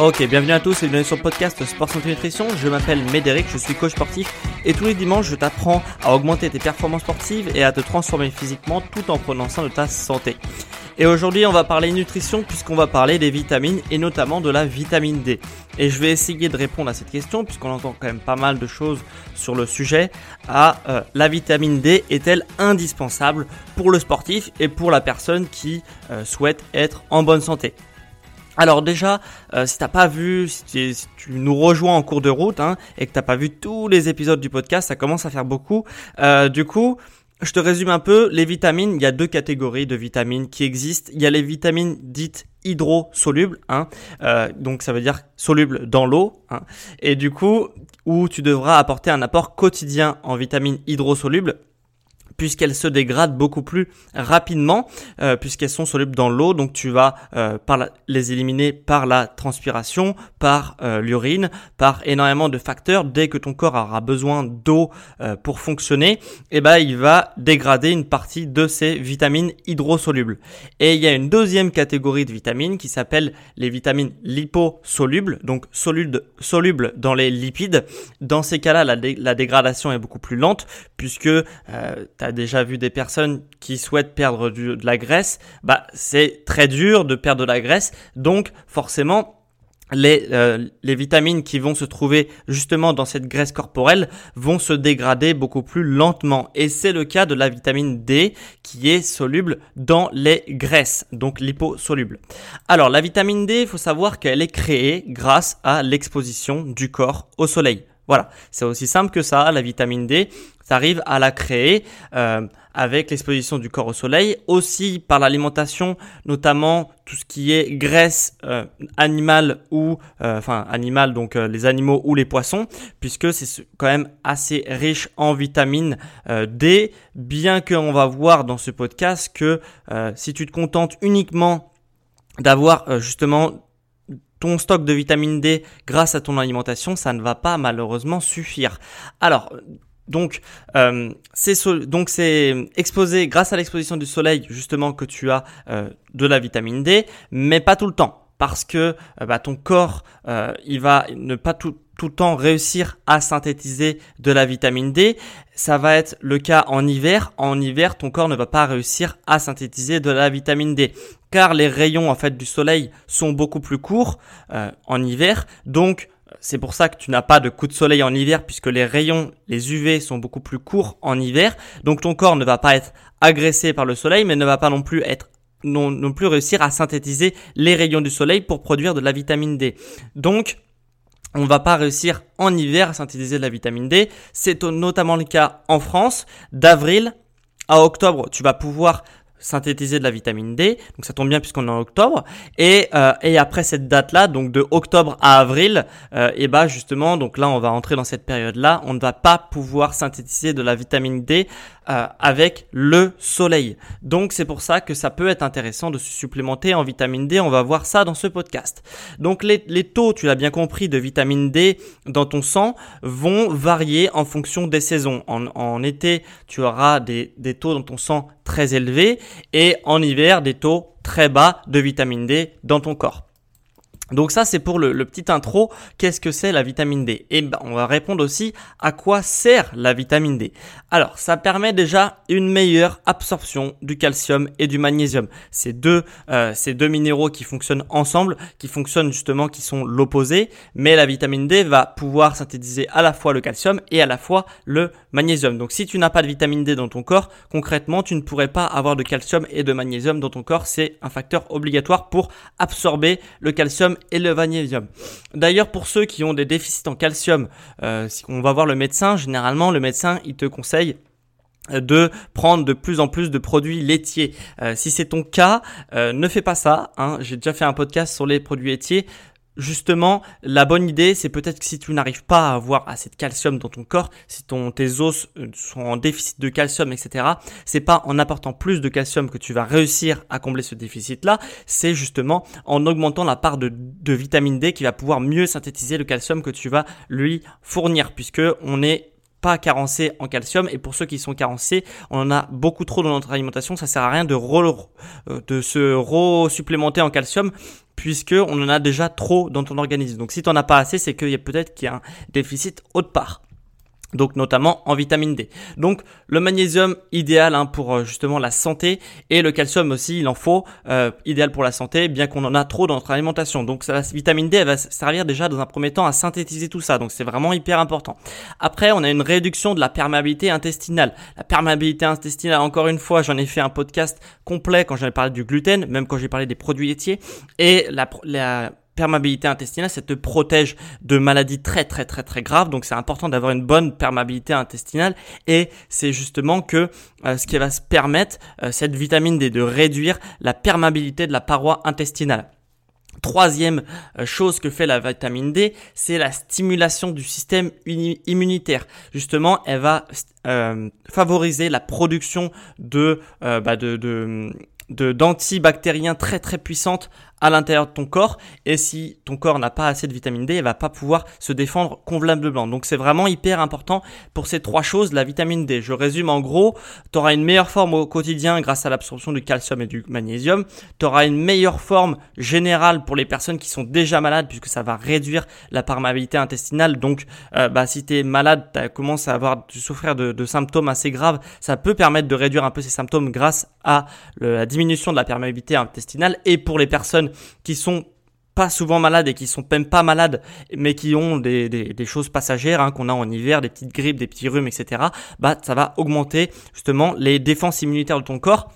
Ok, bienvenue à tous et bienvenue sur le podcast Sport Santé Nutrition. Je m'appelle Médéric, je suis coach sportif et tous les dimanches je t'apprends à augmenter tes performances sportives et à te transformer physiquement tout en prenant soin de ta santé. Et aujourd'hui on va parler nutrition puisqu'on va parler des vitamines et notamment de la vitamine D. Et je vais essayer de répondre à cette question puisqu'on entend quand même pas mal de choses sur le sujet. À euh, la vitamine D est-elle indispensable pour le sportif et pour la personne qui euh, souhaite être en bonne santé? Alors déjà, euh, si t'as pas vu, si tu, nous rejoins en cours de route hein, et que t'as pas vu tous les épisodes du podcast, ça commence à faire beaucoup. Euh, du coup, je te résume un peu. Les vitamines, il y a deux catégories de vitamines qui existent. Il y a les vitamines dites hydrosolubles, hein, euh, donc ça veut dire solubles dans l'eau, hein, et du coup où tu devras apporter un apport quotidien en vitamines hydrosolubles puisqu'elles se dégradent beaucoup plus rapidement euh, puisqu'elles sont solubles dans l'eau. Donc tu vas euh, les éliminer par la transpiration par euh, l'urine par énormément de facteurs. Dès que ton corps aura besoin d'eau pour fonctionner eh ben il va dégrader une partie de ces vitamines hydrosolubles. Et il y a une deuxième catégorie de vitamines qui s'appelle les vitamines liposolubles donc solubles dans les lipides. Dans ces cas-là la, la dégradation est beaucoup plus lente puisque tu déjà vu des personnes qui souhaitent perdre de la graisse, bah c'est très dur de perdre de la graisse. Donc forcément, les, euh, les, vitamines qui vont se trouver justement dans cette graisse corporelle vont se dégrader beaucoup plus lentement. Et c'est le cas de la vitamine D qui est soluble dans les graisses, donc liposoluble. Alors la vitamine D, il faut savoir qu'elle est créée grâce à l'exposition du corps au soleil. Voilà, c'est aussi simple que ça, la vitamine D, ça arrive à la créer euh, avec l'exposition du corps au soleil, aussi par l'alimentation, notamment tout ce qui est graisse euh, animale ou euh, enfin animale donc les animaux ou les poissons, puisque c'est quand même assez riche en vitamine D, bien qu'on va voir dans ce podcast que si tu te contentes uniquement d'avoir justement stock de vitamine D grâce à ton alimentation, ça ne va pas malheureusement suffire. Alors, donc, euh, c'est donc c'est exposé grâce à l'exposition du soleil justement que tu as euh, de la vitamine D, mais pas tout le temps parce que euh, bah, ton corps il va ne pas tout tout le temps réussir à synthétiser de la vitamine D. Ça va être le cas en hiver. En hiver, ton corps ne va pas réussir à synthétiser de la vitamine D car les rayons en fait du soleil sont beaucoup plus courts euh, en hiver. Donc c'est pour ça que tu n'as pas de coup de soleil en hiver puisque les rayons, les UV sont beaucoup plus courts en hiver. Donc ton corps ne va pas être agressé par le soleil mais ne va pas non plus non, plus réussir à synthétiser les rayons du soleil pour produire de la vitamine D. Donc on va pas réussir en hiver à synthétiser de la vitamine D. C'est notamment le cas en France. D'avril à octobre, tu vas pouvoir synthétiser de la vitamine D. Donc ça tombe bien puisqu'on est en octobre. Et, euh, et après cette date-là, donc de octobre à avril, euh, et bah justement, donc là on va entrer dans cette période-là, on ne va pas pouvoir synthétiser de la vitamine D euh, avec le soleil. Donc c'est pour ça que ça peut être intéressant de se supplémenter en vitamine D. On va voir ça dans ce podcast. Donc les, les taux, tu l'as bien compris, de vitamine D dans ton sang vont varier en fonction des saisons. En, en été, tu auras des, des taux dans ton sang très élevés et en hiver des taux très bas de vitamine D dans ton corps. Donc ça c'est pour le, petit intro, qu'est-ce que c'est la vitamine D? Et ben, on va répondre aussi à quoi sert la vitamine D. Alors ça permet déjà une meilleure absorption du calcium et du magnésium. Ces deux, euh, ces deux minéraux qui fonctionnent ensemble, qui fonctionnent justement, qui sont l'opposé, mais la vitamine D va pouvoir synthétiser à la fois le calcium et à la fois le magnésium. Donc si tu n'as pas de vitamine D dans ton corps, concrètement tu ne pourrais pas avoir de calcium et de magnésium dans ton corps. C'est un facteur obligatoire pour absorber le calcium et le magnésium. D'ailleurs, pour ceux qui ont des déficits en calcium, euh, si on va voir le médecin, généralement le médecin il te conseille de prendre de plus en plus de produits laitiers. Euh, si c'est ton cas, euh, ne fais pas ça. Hein. J'ai déjà fait un podcast sur les produits laitiers justement, la bonne idée, c'est peut-être que si tu n'arrives pas à avoir assez de calcium dans ton corps, si ton, tes os euh, sont en déficit de calcium, etc., c'est pas en apportant plus de calcium que tu vas réussir à combler ce déficit-là, c'est justement en augmentant la part de, vitamine D qui va pouvoir mieux synthétiser le calcium que tu vas lui fournir, puisque on est pas carencé en calcium et pour ceux qui sont carencés, on en a beaucoup trop dans notre alimentation, ça sert à rien de, euh, de se re-supplémenter en calcium puisque on en a déjà trop dans ton organisme. Donc si tu n'en as pas assez, c'est qu'il y a peut-être qu'il y a un déficit autre part donc notamment en vitamine D. Donc le magnésium idéal hein, pour euh, justement la santé et le calcium aussi il en faut euh, idéal pour la santé bien qu'on en a trop dans notre alimentation. Donc la vitamine D elle va servir déjà dans un premier temps à synthétiser tout ça donc c'est vraiment hyper important. Après on a une réduction de la perméabilité intestinale. La perméabilité intestinale encore une fois j'en ai fait un podcast complet quand j'en ai parlé du gluten même quand j'ai parlé des produits laitiers et la perméabilité intestinale, ça te protège de maladies très très très très graves. Donc c'est important d'avoir une bonne perméabilité intestinale et c'est justement que euh, ce qui va se permettre euh, cette vitamine D de réduire la perméabilité de la paroi intestinale. Troisième euh, chose que fait la vitamine D, c'est la stimulation du système immunitaire. Justement, elle va favoriser la production de, bah de, de d'antibactériens très très puissantes à l'intérieur de ton corps et si ton corps n'a pas assez de vitamine D, il va pas pouvoir se défendre convenablement. Donc c'est vraiment hyper important pour ces trois choses, la vitamine D. Je résume en gros, tu auras une meilleure forme au quotidien grâce à l'absorption du calcium et du magnésium, tu auras une meilleure forme générale pour les personnes qui sont déjà malades puisque ça va réduire la perméabilité intestinale. Donc euh, bah, si tu es malade, tu commences à avoir tu souffrir de, de, symptômes assez graves, ça peut permettre de réduire un peu ces symptômes grâce à la diminution de la perméabilité intestinale et pour les personnes qui sont pas souvent malades et qui sont même pas malades, mais qui ont des, choses passagères hein, qu'on a en hiver, des petites grippes, des petits rhumes, etc. Bah, ça va augmenter justement les défenses immunitaires de ton corps.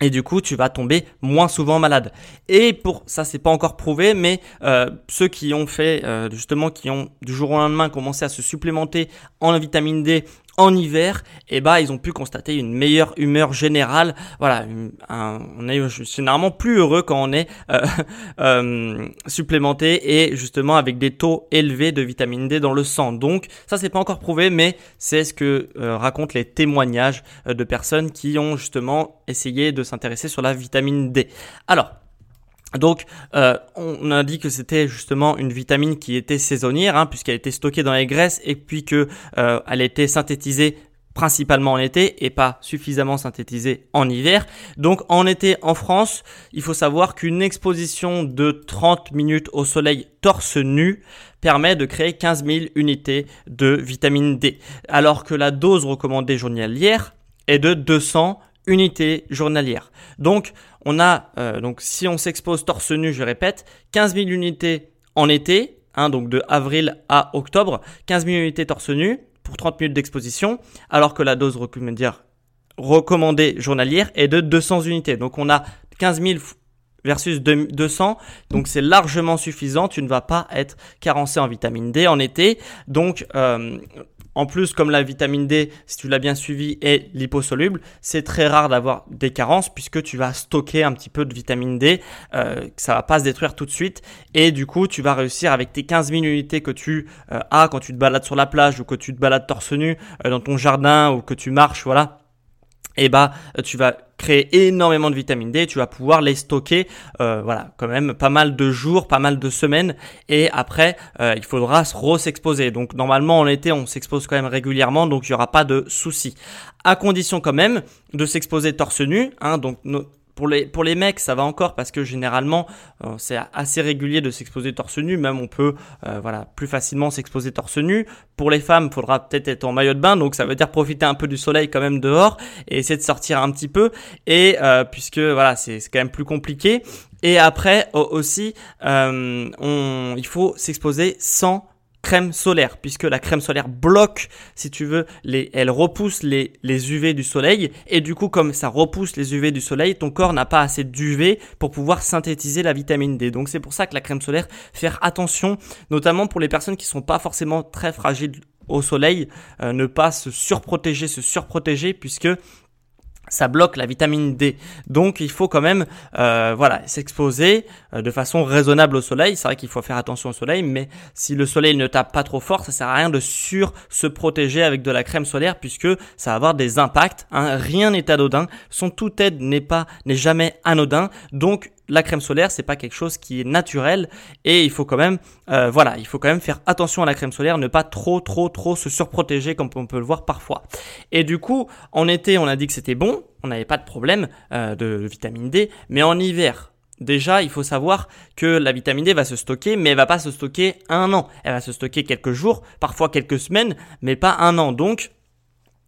Et du coup, tu vas tomber moins souvent malade. Et pour ça, c'est pas encore prouvé, mais euh, ceux qui ont fait euh, justement, qui ont du jour au lendemain commencé à se supplémenter en vitamine D en hiver, et eh bah ils ont pu constater une meilleure humeur générale. Voilà, on est généralement plus heureux quand on est euh, euh, supplémenté et justement avec des taux élevés de vitamine D dans le sang. Donc ça c'est pas encore prouvé, mais c'est ce que euh, racontent les témoignages de personnes qui ont justement essayé de s'intéresser sur la vitamine D. Alors donc, euh, on a dit que c'était justement une vitamine qui était saisonnière, hein, puisqu'elle était stockée dans les graisses et puis que euh, elle était synthétisée principalement en été et pas suffisamment synthétisée en hiver. Donc en été en France, il faut savoir qu'une exposition de 30 minutes au soleil torse nu permet de créer 15 000 unités de vitamine D, alors que la dose recommandée journalière est de 200 unités journalières. Donc on a, euh, donc si on s'expose torse nu, je répète, 15 000 unités en été, hein, donc de avril à octobre, 15 000 unités torse nu pour 30 minutes d'exposition, alors que la dose recommandée journalière est de 200 unités. Donc on a 15 000 versus 200, donc c'est largement suffisant. Tu ne vas pas être carencé en vitamine D en été. Donc euh, en plus, comme la vitamine D, si tu l'as bien suivi, est liposoluble, c'est très rare d'avoir des carences puisque tu vas stocker un petit peu de vitamine D, euh, ça va pas se détruire tout de suite. Et du coup, tu vas réussir avec tes 15 000 unités que tu euh, as quand tu te balades sur la plage ou que tu te balades torse nu euh, dans ton jardin ou que tu marches, voilà et eh bah tu vas créer énormément de vitamine D, tu vas pouvoir les stocker, euh, voilà, quand même pas mal de jours, pas mal de semaines, et après euh, il faudra re-s'exposer. Donc normalement en été on s'expose quand même régulièrement, donc il n'y aura pas de souci. À condition quand même de s'exposer torse nu, hein, donc pour les, pour les mecs, ça va encore parce que généralement, euh, c'est assez régulier de s'exposer torse nu. Même on peut euh, voilà, plus facilement s'exposer torse nu. Pour les femmes, il faudra peut-être être en maillot de bain. Donc ça veut dire profiter un peu du soleil quand même dehors et essayer de sortir un petit peu. Et euh, puisque voilà, c'est quand même plus compliqué. Et après aussi, on, il faut s'exposer sans crème solaire, puisque la crème solaire bloque, si tu veux, les, elle repousse les, les UV du soleil, et du coup, comme ça repousse les UV du soleil, ton corps n'a pas assez d'UV pour pouvoir synthétiser la vitamine D. Donc c'est pour ça que la crème solaire, faire attention, notamment pour les personnes qui sont pas forcément très fragiles au soleil, euh, ne pas se surprotéger, se surprotéger, puisque ça bloque la vitamine D. Donc il faut quand même euh, voilà s'exposer euh, de façon raisonnable au soleil. C'est vrai qu'il faut faire attention au soleil, mais si le soleil ne tape pas trop fort, ça sert à rien de sur se protéger avec de la crème solaire puisque ça va avoir des impacts. Hein. Rien n'est anodin. Son tout aide n'est pas n'est jamais anodin. Donc la crème solaire, c'est pas quelque chose qui est naturel et il faut quand même, euh, voilà, il faut quand même faire attention à la crème solaire, ne pas trop, trop, trop se surprotéger comme on peut le voir parfois. Et du coup, en été, on a dit que c'était bon, on n'avait pas de problème euh, de vitamine D, mais en hiver, Déjà, il faut savoir que la vitamine D va se stocker, mais elle va pas se stocker un an. Elle va se stocker quelques jours, parfois quelques semaines, mais pas un an. Donc,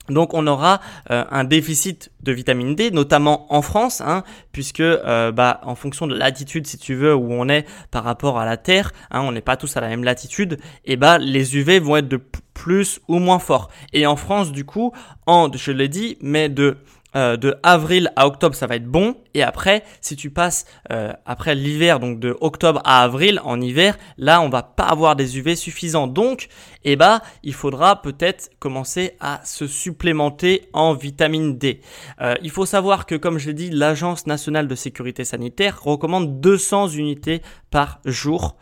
donc on aura euh, un déficit de vitamine D, notamment en France, hein, puisque euh, bah, en fonction de latitude, si tu veux, où on est par rapport à la Terre, hein, on n'est pas tous à la même latitude, et bah les UV vont être de plus ou moins forts. Et en France, du coup, en, je l'ai dit, mais de euh, de avril à octobre, ça va être bon. Et après, si tu passes euh, après l'hiver, donc de octobre à avril, en hiver, là, on va pas avoir des UV suffisants. Donc, eh ben, il faudra peut-être commencer à se supplémenter en vitamine D. Euh, il faut savoir que, comme je l'ai dit, l'Agence nationale de sécurité sanitaire recommande 200 unités par jour,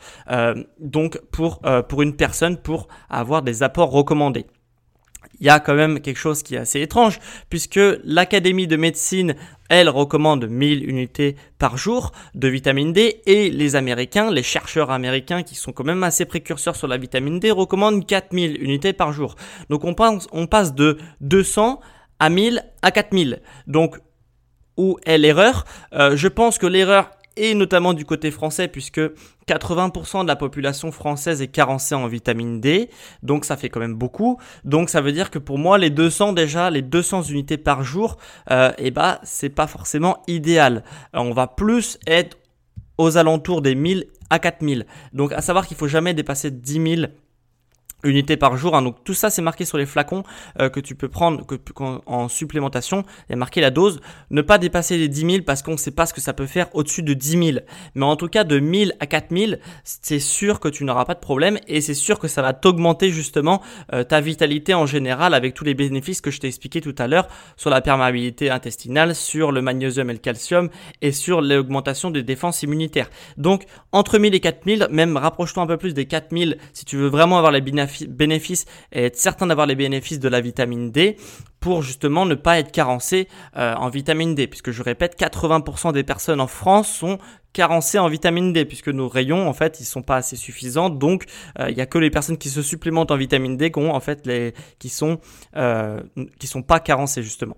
donc pour pour une personne pour avoir des apports recommandés il y a quand même quelque chose qui est assez étrange, puisque l'Académie de médecine, elle, recommande 1000 unités par jour de vitamine D, et les Américains, les chercheurs américains qui sont quand même assez précurseurs sur la vitamine D, recommandent 4000 unités par jour. Donc on, pense, on passe de 200 à 1000 à 4000. Donc, où est l'erreur? Euh, Je pense que l'erreur et notamment du côté français puisque 80% de la population française est carencée en vitamine D, donc ça fait quand même beaucoup. Donc ça veut dire que pour moi les 200 déjà, les 200 unités par jour, euh, eh ben c'est pas forcément idéal. on va plus être aux alentours des 1000 à 4000. Donc à savoir qu'il faut jamais dépasser 10 000 unités par jour. Hein. Donc tout ça c'est marqué sur les flacons euh, que tu peux prendre que, en supplémentation. Il y a marqué la dose. Ne pas dépasser les 10 000 parce qu'on ne sait pas ce que ça peut faire au-dessus de 10 000. Mais en tout cas de 1000 à 4000, c'est sûr que tu n'auras pas de problème et c'est sûr que ça va t'augmenter justement euh, ta vitalité en général avec tous les bénéfices que je t'ai expliqué tout à l'heure sur la perméabilité intestinale, sur le magnésium et le calcium et sur l'augmentation des défenses immunitaires. Donc entre 1000 et 4000, même rapproche-toi un peu plus des 4000 si tu veux vraiment avoir les bénéfices bénéfices et être certain d'avoir les bénéfices de la vitamine D pour justement ne pas être carencé euh, en vitamine D. Puisque je répète, 80% des personnes en France sont carencées en vitamine D, puisque nos rayons, en fait, ils sont pas assez suffisants. Donc, euh, il y a que les personnes qui se supplémentent en vitamine D qui sont, euh, qui sont pas carencées, justement.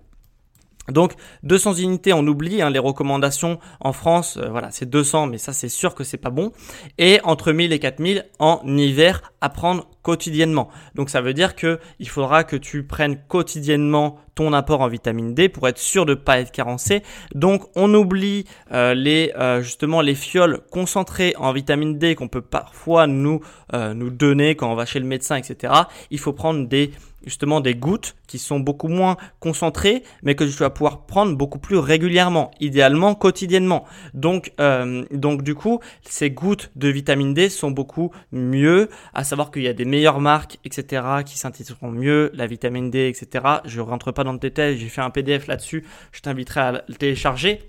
Donc 200 unités, on oublie hein, les recommandations en France, euh, voilà, c'est 200, mais ça c'est sûr que c'est pas bon. Et entre 1000 et 4000 en hiver à prendre quotidiennement. Donc ça veut dire que il faudra que tu prennes quotidiennement ton apport en vitamine D pour être sûr de ne pas être carencé. Donc on oublie euh, les euh, justement les fioles concentrées en vitamine D qu'on peut parfois nous nous donner quand on va chez le médecin, etc. Il faut prendre des justement des gouttes qui sont beaucoup moins concentrées, mais que tu vas pouvoir prendre beaucoup plus régulièrement, idéalement quotidiennement. Donc, euh, donc du coup, ces gouttes de vitamine D sont beaucoup mieux, à savoir qu'il y a des meilleures marques, etc., qui synthétiseront mieux la vitamine D, etc. Je rentre pas dans le détail, j'ai fait un PDF là-dessus, je t'inviterai à le télécharger.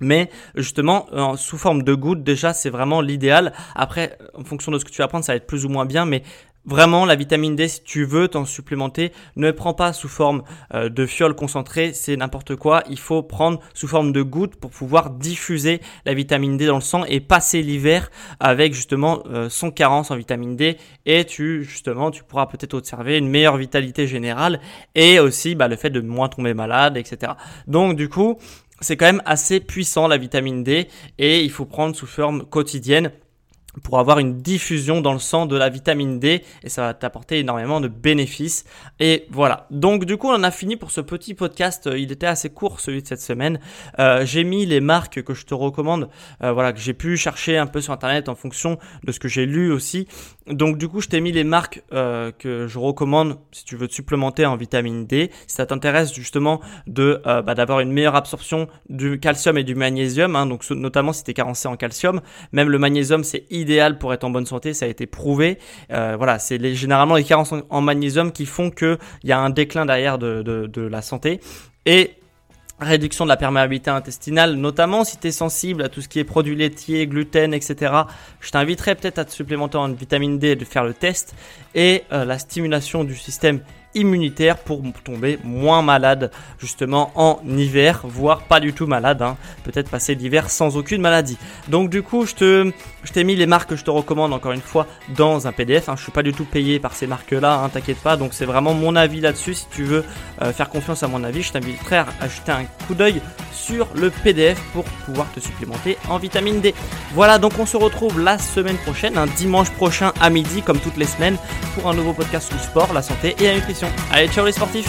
Mais justement, sous forme de gouttes, déjà, c'est vraiment l'idéal. Après, en fonction de ce que tu vas prendre, ça va être plus ou moins bien, mais Vraiment, la vitamine D, si tu veux t'en supplémenter, ne prends pas sous forme euh, de fiole concentrée, c'est n'importe quoi. Il faut prendre sous forme de gouttes pour pouvoir diffuser la vitamine D dans le sang et passer l'hiver avec justement euh, son carence en vitamine D. Et tu, justement, tu pourras peut-être observer une meilleure vitalité générale et aussi bah, le fait de moins tomber malade, etc. Donc du coup, c'est quand même assez puissant la vitamine D et il faut prendre sous forme quotidienne pour avoir une diffusion dans le sang de la vitamine D et ça va t'apporter énormément de bénéfices. Et voilà. Donc du coup, on a fini pour ce petit podcast. Il était assez court celui de cette semaine. Euh, j'ai mis les marques que je te recommande, euh, voilà, que j'ai pu chercher un peu sur internet en fonction de ce que j'ai lu aussi. Donc du coup, je t'ai mis les marques euh, que je recommande si tu veux te supplémenter en vitamine D. Si ça t'intéresse justement de euh, bah, d'avoir une meilleure absorption du calcium et du magnésium, hein, donc notamment si tu es carencé en calcium, même le magnésium c'est idéal pour être en bonne santé, ça a été prouvé. Euh, voilà, c'est généralement les carences en, magnésium qui font qu'il y a un déclin derrière de, de, de la santé. Et réduction de la perméabilité intestinale, notamment si tu es sensible à tout ce qui est produits laitiers, gluten, etc. Je t'inviterai peut-être à te supplémenter en vitamine D et de faire le test et euh, la stimulation du système immunitaire pour tomber moins malade justement en hiver, voire pas du tout malade, hein. peut-être passer l'hiver sans aucune maladie. Donc du coup, je te, je t'ai mis les marques que je te recommande encore une fois dans un PDF. Hein. Je suis pas du tout payé par ces marques-là, hein, t'inquiète pas. Donc c'est vraiment mon avis là-dessus. Si tu veux euh, faire confiance à mon avis, je t'inviterai à jeter un coup d'œil sur le PDF pour pouvoir te supplémenter en vitamine D. Voilà, donc on se retrouve la semaine prochaine, un dimanche prochain à midi, comme toutes les semaines, pour un nouveau podcast sur le sport, la santé et la nutrition. Allez, ciao les sportifs.